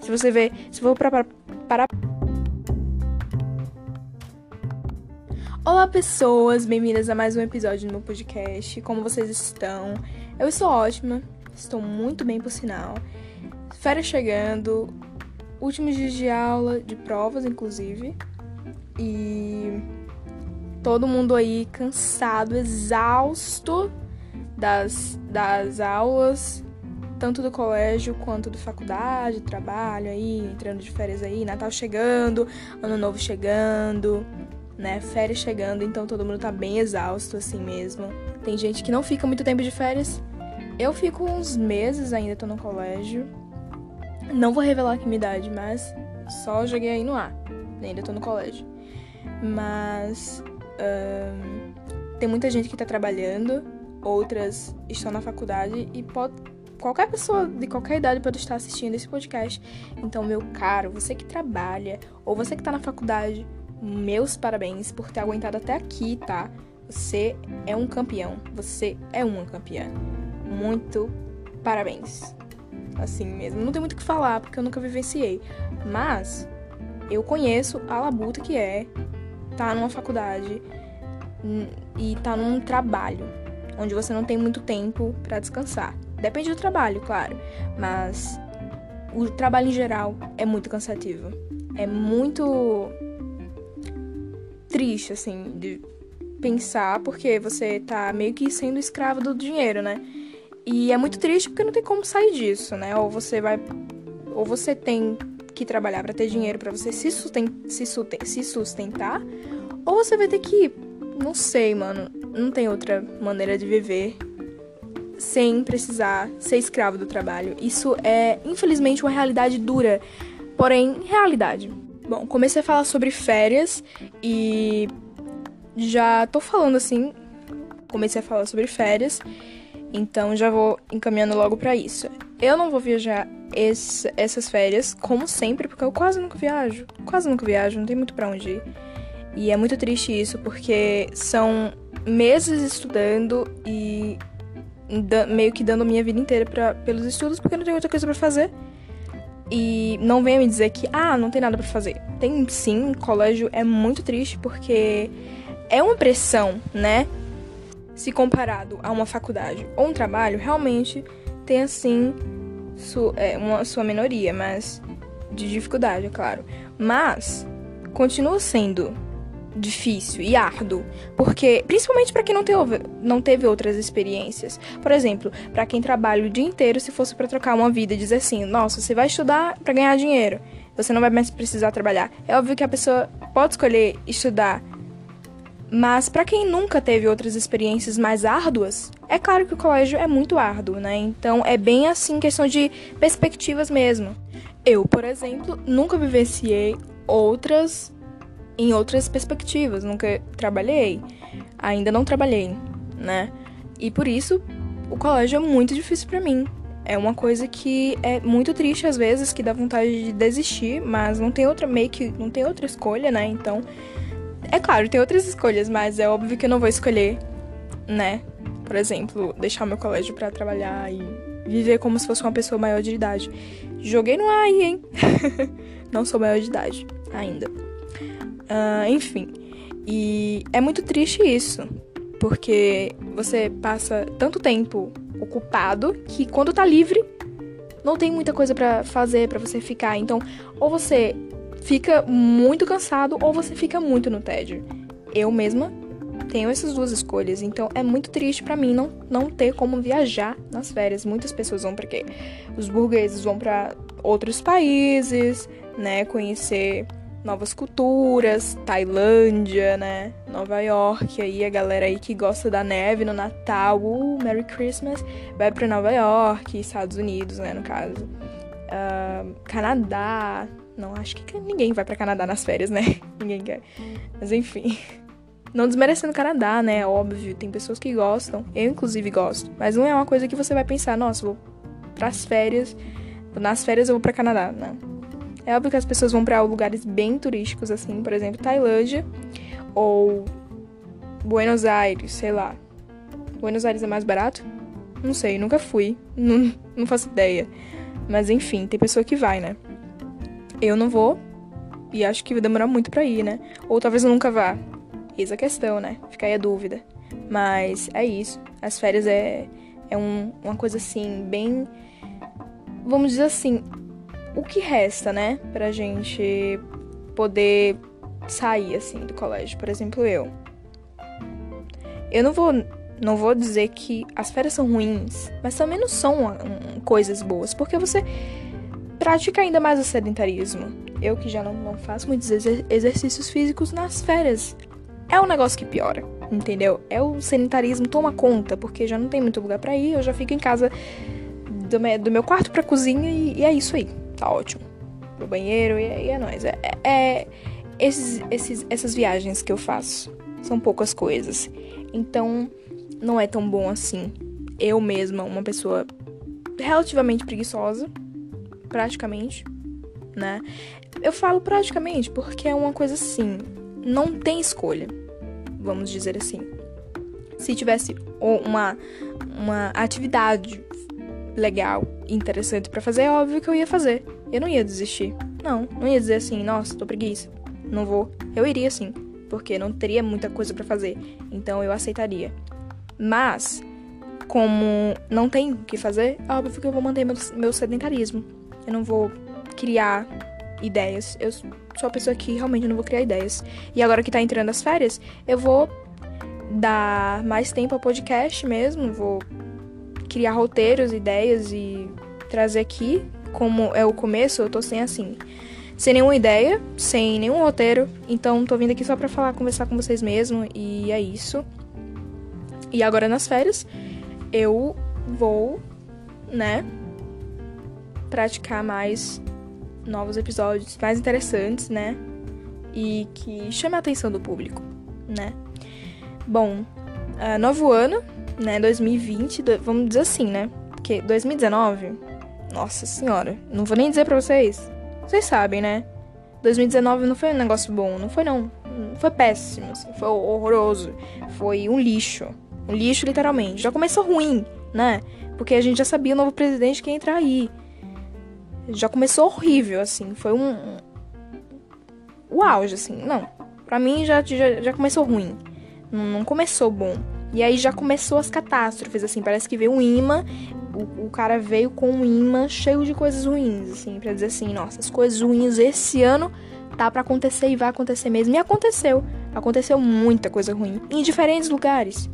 Se você vê, se for para para Olá pessoas, bem-vindas a mais um episódio do meu podcast. Como vocês estão? Eu estou ótima, estou muito bem por sinal. Férias chegando, últimos dias de aula, de provas inclusive. E todo mundo aí cansado, exausto das, das aulas, tanto do colégio quanto da faculdade, trabalho aí, entrando de férias aí, Natal chegando, Ano Novo chegando, né? Férias chegando, então todo mundo tá bem exausto assim mesmo. Tem gente que não fica muito tempo de férias. Eu fico uns meses ainda, tô no colégio. Não vou revelar aqui minha idade, mas só joguei aí no ar. Ainda tô no colégio. Mas tem muita gente que tá trabalhando, outras estão na faculdade e pode, qualquer pessoa de qualquer idade pode estar assistindo esse podcast. Então, meu caro, você que trabalha ou você que tá na faculdade, meus parabéns por ter aguentado até aqui, tá? Você é um campeão. Você é uma campeã. Muito parabéns. Assim mesmo. Não tem muito o que falar porque eu nunca vivenciei. Mas eu conheço a labuta que é tá numa faculdade e tá num trabalho onde você não tem muito tempo para descansar. Depende do trabalho, claro, mas o trabalho em geral é muito cansativo. É muito triste, assim, de pensar, porque você tá meio que sendo escravo do dinheiro, né? E é muito triste porque não tem como sair disso, né? Ou você vai. Ou você tem que trabalhar para ter dinheiro para você se, se, se sustentar, ou você vai ter que. Não sei, mano. Não tem outra maneira de viver sem precisar ser escravo do trabalho. Isso é, infelizmente, uma realidade dura, porém, realidade. Bom, comecei a falar sobre férias e já tô falando assim. Comecei a falar sobre férias, então já vou encaminhando logo para isso. Eu não vou viajar esse, essas férias, como sempre, porque eu quase nunca viajo. Quase nunca viajo, não tem muito pra onde ir. E é muito triste isso, porque são meses estudando e meio que dando minha vida inteira pra, pelos estudos, porque não tem outra coisa para fazer. E não venha me dizer que, ah, não tem nada para fazer. Tem sim, colégio é muito triste porque é uma pressão, né? Se comparado a uma faculdade ou um trabalho, realmente tem assim su é, uma sua minoria, mas de dificuldade, é claro. Mas continua sendo difícil e árduo, porque principalmente para quem não, teve, não teve outras experiências. Por exemplo, para quem trabalha o dia inteiro, se fosse para trocar uma vida dizer assim, nossa, você vai estudar para ganhar dinheiro, você não vai mais precisar trabalhar. É óbvio que a pessoa pode escolher estudar, mas para quem nunca teve outras experiências mais árduas, é claro que o colégio é muito árduo, né? Então é bem assim questão de perspectivas mesmo. Eu, por exemplo, nunca vivenciei outras em outras perspectivas, nunca trabalhei, ainda não trabalhei, né? E por isso o colégio é muito difícil para mim. É uma coisa que é muito triste às vezes, que dá vontade de desistir, mas não tem outra meio que não tem outra escolha, né? Então, é claro, tem outras escolhas, mas é óbvio que eu não vou escolher, né? Por exemplo, deixar meu colégio para trabalhar e viver como se fosse uma pessoa maior de idade. Joguei no ar aí, hein? não sou maior de idade ainda. Uh, enfim. E é muito triste isso, porque você passa tanto tempo ocupado que quando tá livre não tem muita coisa para fazer para você ficar. Então, ou você fica muito cansado ou você fica muito no tédio. Eu mesma tenho essas duas escolhas, então é muito triste para mim não, não ter como viajar nas férias. Muitas pessoas vão para quê? Os burgueses vão para outros países, né, conhecer novas culturas, Tailândia, né? Nova York, aí a galera aí que gosta da neve no Natal, uh, Merry Christmas, vai para Nova York, Estados Unidos, né, no caso. Uh, Canadá, não acho que ninguém vai para Canadá nas férias, né? ninguém quer. Mas enfim. Não desmerecendo o Canadá, né? Óbvio, tem pessoas que gostam. Eu, inclusive, gosto. Mas não é uma coisa que você vai pensar, nossa, vou pras férias. Nas férias eu vou pra Canadá. Não. É óbvio que as pessoas vão para lugares bem turísticos, assim, por exemplo, Tailândia ou Buenos Aires, sei lá. Buenos Aires é mais barato? Não sei, nunca fui. Não, não faço ideia. Mas enfim, tem pessoa que vai, né? Eu não vou. E acho que vai demorar muito pra ir, né? Ou talvez eu nunca vá. Eis a questão, né? Fica aí a dúvida. Mas é isso. As férias é, é um, uma coisa assim, bem. Vamos dizer assim. O que resta, né? Pra gente poder sair, assim, do colégio. Por exemplo, eu. Eu não vou não vou dizer que as férias são ruins, mas também não são um, coisas boas, porque você pratica ainda mais o sedentarismo. Eu que já não, não faço muitos exer exercícios físicos nas férias. É um negócio que piora, entendeu? É o sedentarismo toma conta, porque já não tem muito lugar para ir, eu já fico em casa do, do meu quarto pra cozinha e, e, é isso aí. Tá ótimo. Pro banheiro e, e é nóis. É, é, é esses, esses, essas viagens que eu faço são poucas coisas. Então, não é tão bom assim. Eu mesma, uma pessoa relativamente preguiçosa, praticamente, né? Eu falo praticamente porque é uma coisa assim, não tem escolha, vamos dizer assim. Se tivesse uma, uma atividade legal, interessante para fazer, é óbvio que eu ia fazer. Eu não ia desistir. Não, não ia dizer assim, nossa, tô preguiça, não vou. Eu iria sim, porque não teria muita coisa para fazer. Então eu aceitaria. Mas, como não tem o que fazer, é óbvio que eu vou manter meu, meu sedentarismo. Eu não vou criar ideias. Eu sou a pessoa que realmente não vou criar ideias. E agora que tá entrando as férias, eu vou dar mais tempo ao podcast mesmo. Vou criar roteiros, ideias e trazer aqui. Como é o começo, eu tô sem assim. Sem nenhuma ideia, sem nenhum roteiro. Então tô vindo aqui só pra falar, conversar com vocês mesmo. E é isso. E agora nas férias eu vou, né, praticar mais novos episódios mais interessantes, né? E que chame a atenção do público, né? Bom, uh, novo ano, né? 2020, do, vamos dizer assim, né? Porque 2019, nossa senhora, não vou nem dizer pra vocês. Vocês sabem, né? 2019 não foi um negócio bom, não foi não. Foi péssimo, assim, foi horroroso. Foi um lixo. Um lixo, literalmente. Já começou ruim, né? Porque a gente já sabia o novo presidente que ia entrar aí. Já começou horrível, assim. Foi um. O auge, assim. Não. Pra mim já, já, já começou ruim. Não, não começou bom. E aí já começou as catástrofes, assim. Parece que veio um imã. O, o cara veio com um imã cheio de coisas ruins, assim. Pra dizer assim: nossa, as coisas ruins esse ano tá para acontecer e vai acontecer mesmo. E aconteceu. Aconteceu muita coisa ruim. Em diferentes lugares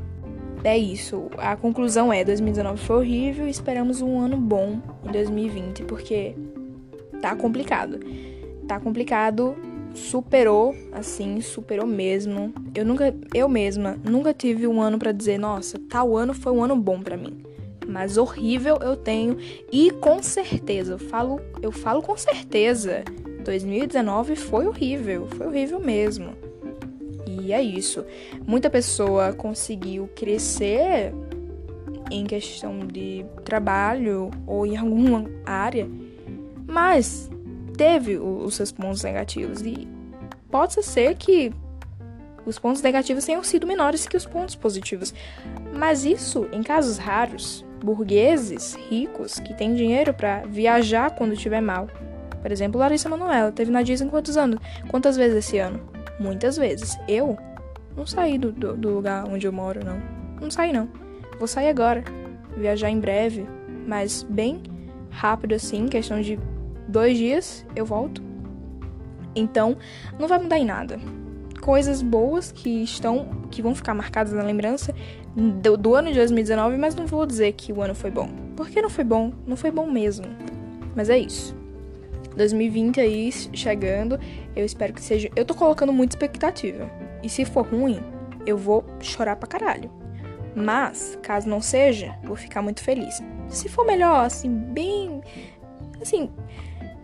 é isso. A conclusão é: 2019 foi horrível e esperamos um ano bom em 2020, porque tá complicado. Tá complicado, superou, assim, superou mesmo. Eu nunca, eu mesma, nunca tive um ano para dizer, nossa, tal ano foi um ano bom para mim. Mas horrível eu tenho e com certeza, eu falo, eu falo com certeza. 2019 foi horrível, foi horrível mesmo. E é isso. Muita pessoa conseguiu crescer em questão de trabalho ou em alguma área, mas teve os seus pontos negativos. E pode ser que os pontos negativos tenham sido menores que os pontos positivos. Mas isso, em casos raros, burgueses ricos que têm dinheiro para viajar quando estiver mal. Por exemplo, Larissa Manoela teve na Disney quantos anos? Quantas vezes esse ano? Muitas vezes. Eu não saí do, do, do lugar onde eu moro, não. Não saí, não. Vou sair agora. Viajar em breve, mas bem rápido assim, questão de dois dias eu volto. Então, não vai mudar em nada. Coisas boas que estão, que vão ficar marcadas na lembrança do, do, ano de 2019, mas não vou dizer que o ano foi bom. Porque não foi bom, não foi bom mesmo. Mas é isso. 2020 aí chegando, eu espero que seja. Eu tô colocando muita expectativa. E se for ruim, eu vou chorar pra caralho. Mas, caso não seja, vou ficar muito feliz. Se for melhor, assim, bem. Assim,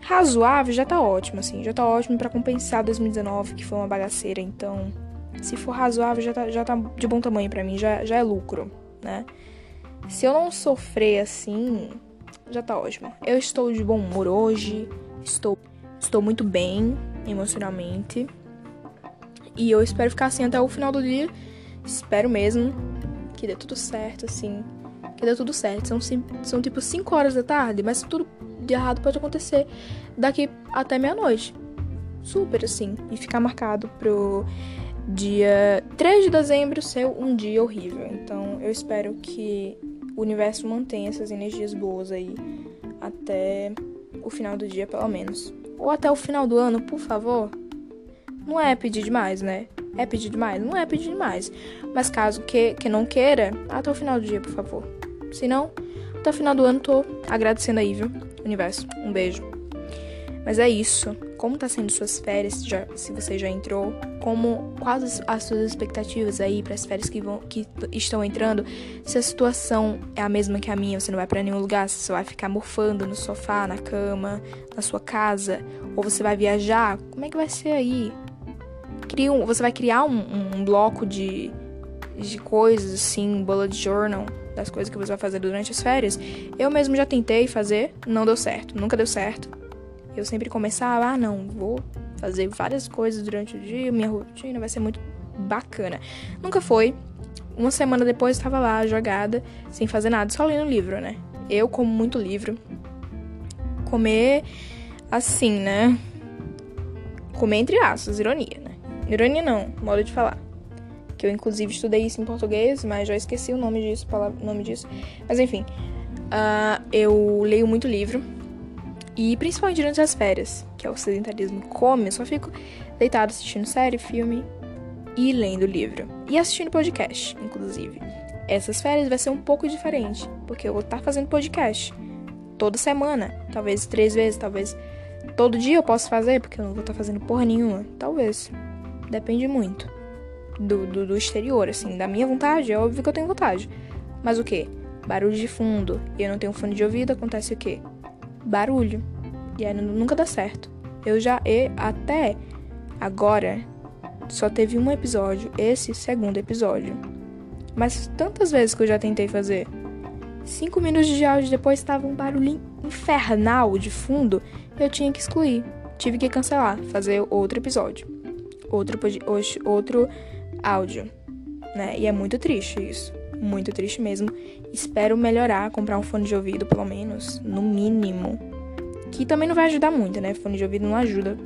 razoável, já tá ótimo, assim. Já tá ótimo para compensar 2019, que foi uma bagaceira. Então, se for razoável, já tá, já tá de bom tamanho para mim, já, já é lucro, né? Se eu não sofrer assim, já tá ótimo. Eu estou de bom humor hoje. Estou, estou muito bem emocionalmente. E eu espero ficar assim até o final do dia. Espero mesmo que dê tudo certo, assim. Que deu tudo certo. São, são tipo 5 horas da tarde, mas tudo de errado pode acontecer daqui até meia-noite. Super assim. E ficar marcado pro dia 3 de dezembro ser um dia horrível. Então eu espero que o universo mantenha essas energias boas aí até o final do dia, pelo menos. Ou até o final do ano, por favor. Não é pedir demais, né? É pedir demais? Não é pedir demais. Mas caso que, que não queira, até o final do dia, por favor. Se não, até o final do ano tô agradecendo aí, viu? Universo. Um beijo. Mas é isso. Como tá sendo suas férias, já, se você já entrou? Como quais as suas expectativas aí para as férias que vão que estão entrando? Se a situação é a mesma que a minha, você não vai para nenhum lugar, você vai ficar morfando no sofá, na cama, na sua casa, ou você vai viajar, como é que vai ser aí? Cria um, você vai criar um, um bloco de de coisas assim, bullet journal das coisas que você vai fazer durante as férias. Eu mesmo já tentei fazer, não deu certo, nunca deu certo. Eu sempre começava, ah, não, vou fazer várias coisas durante o dia, minha rotina vai ser muito bacana. Nunca foi. Uma semana depois estava lá, jogada, sem fazer nada, só lendo livro, né? Eu como muito livro. Comer assim, né? Comer entre aspas, ironia, né? Ironia não, modo de falar. Que eu inclusive estudei isso em português, mas já esqueci o nome disso, o nome disso. Mas enfim, uh, eu leio muito livro e principalmente durante as férias, que é o sedentarismo come, eu só fico deitado assistindo série, filme e lendo livro. E assistindo podcast, inclusive. Essas férias vai ser um pouco diferente, porque eu vou estar fazendo podcast toda semana, talvez três vezes, talvez todo dia eu posso fazer, porque eu não vou estar fazendo porra nenhuma. Talvez. Depende muito do, do, do exterior, assim. Da minha vontade, é óbvio que eu tenho vontade. Mas o que? Barulho de fundo e eu não tenho fone de ouvido, acontece o quê? barulho. E aí nunca dá certo. Eu já e até agora só teve um episódio, esse segundo episódio. Mas tantas vezes que eu já tentei fazer. Cinco minutos de áudio depois estava um barulho infernal de fundo. Eu tinha que excluir. Tive que cancelar, fazer outro episódio. Outro, outro áudio. Né? E é muito triste isso. Muito triste mesmo. Espero melhorar, comprar um fone de ouvido, pelo menos, no mínimo. Que também não vai ajudar muito, né? Fone de ouvido não ajuda,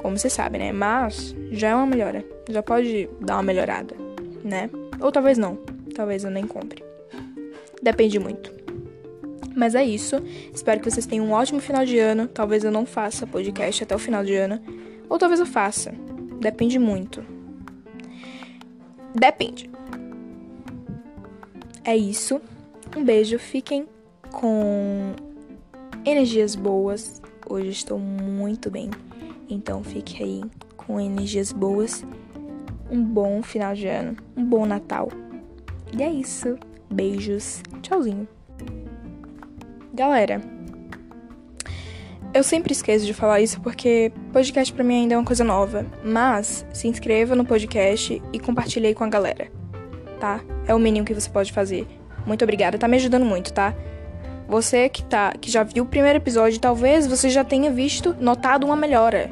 como você sabe, né? Mas já é uma melhora. Já pode dar uma melhorada, né? Ou talvez não. Talvez eu nem compre. Depende muito. Mas é isso. Espero que vocês tenham um ótimo final de ano. Talvez eu não faça podcast até o final de ano. Ou talvez eu faça. Depende muito. Depende. É isso. Um beijo. Fiquem com energias boas. Hoje estou muito bem. Então fique aí com energias boas. Um bom final de ano, um bom Natal. E é isso. Beijos. Tchauzinho. Galera, eu sempre esqueço de falar isso porque podcast para mim ainda é uma coisa nova, mas se inscreva no podcast e compartilhe aí com a galera tá? É o mínimo que você pode fazer. Muito obrigada, tá me ajudando muito, tá? Você que tá, que já viu o primeiro episódio, talvez você já tenha visto, notado uma melhora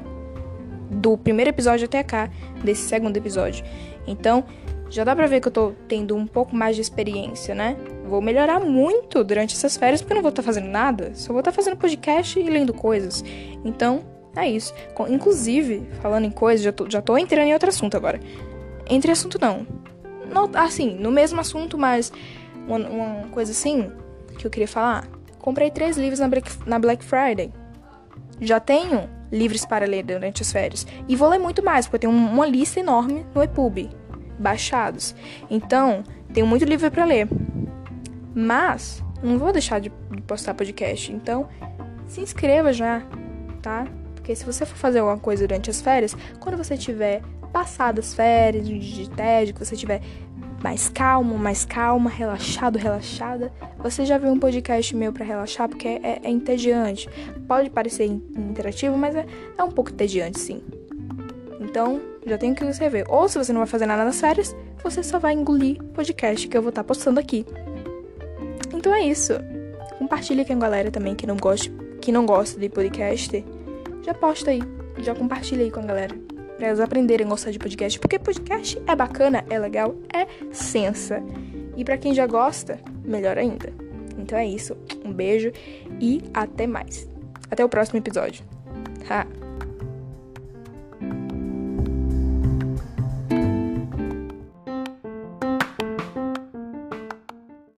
do primeiro episódio até cá, desse segundo episódio. Então, já dá pra ver que eu tô tendo um pouco mais de experiência, né? Vou melhorar muito durante essas férias, porque eu não vou estar tá fazendo nada, só vou estar tá fazendo podcast e lendo coisas. Então, é isso. Inclusive, falando em coisas, já tô, já tô entrando em outro assunto agora. Entre assunto não, assim, no mesmo assunto, mas uma, uma, coisa assim que eu queria falar. Comprei três livros na Black, na Black Friday. Já tenho livros para ler durante as férias. E vou ler muito mais, porque eu tenho uma lista enorme no EPUB, baixados. Então, tenho muito livro para ler. Mas, não vou deixar de, postar podcast. Então, se inscreva já, tá? Porque se você for fazer alguma coisa durante as férias, quando você tiver passado as férias, de tédio, que você tiver mais calmo, mais calma, relaxado, relaxada, você já viu um podcast meu para relaxar, porque é, é, é, entediante. Pode parecer interativo, mas é, é um pouco entediante, sim. Então, já tem que você ver. Ou se você não vai fazer nada nas férias, você só vai engolir podcast que eu vou estar tá postando aqui. Então é isso. Compartilha com a galera também que não gosta, que não gosta de podcast. Já posta aí, já compartilha aí com a galera para elas aprenderem a gostar de podcast, porque podcast é bacana, é legal, é sensa. E para quem já gosta, melhor ainda. Então é isso. Um beijo e até mais. Até o próximo episódio. Ha!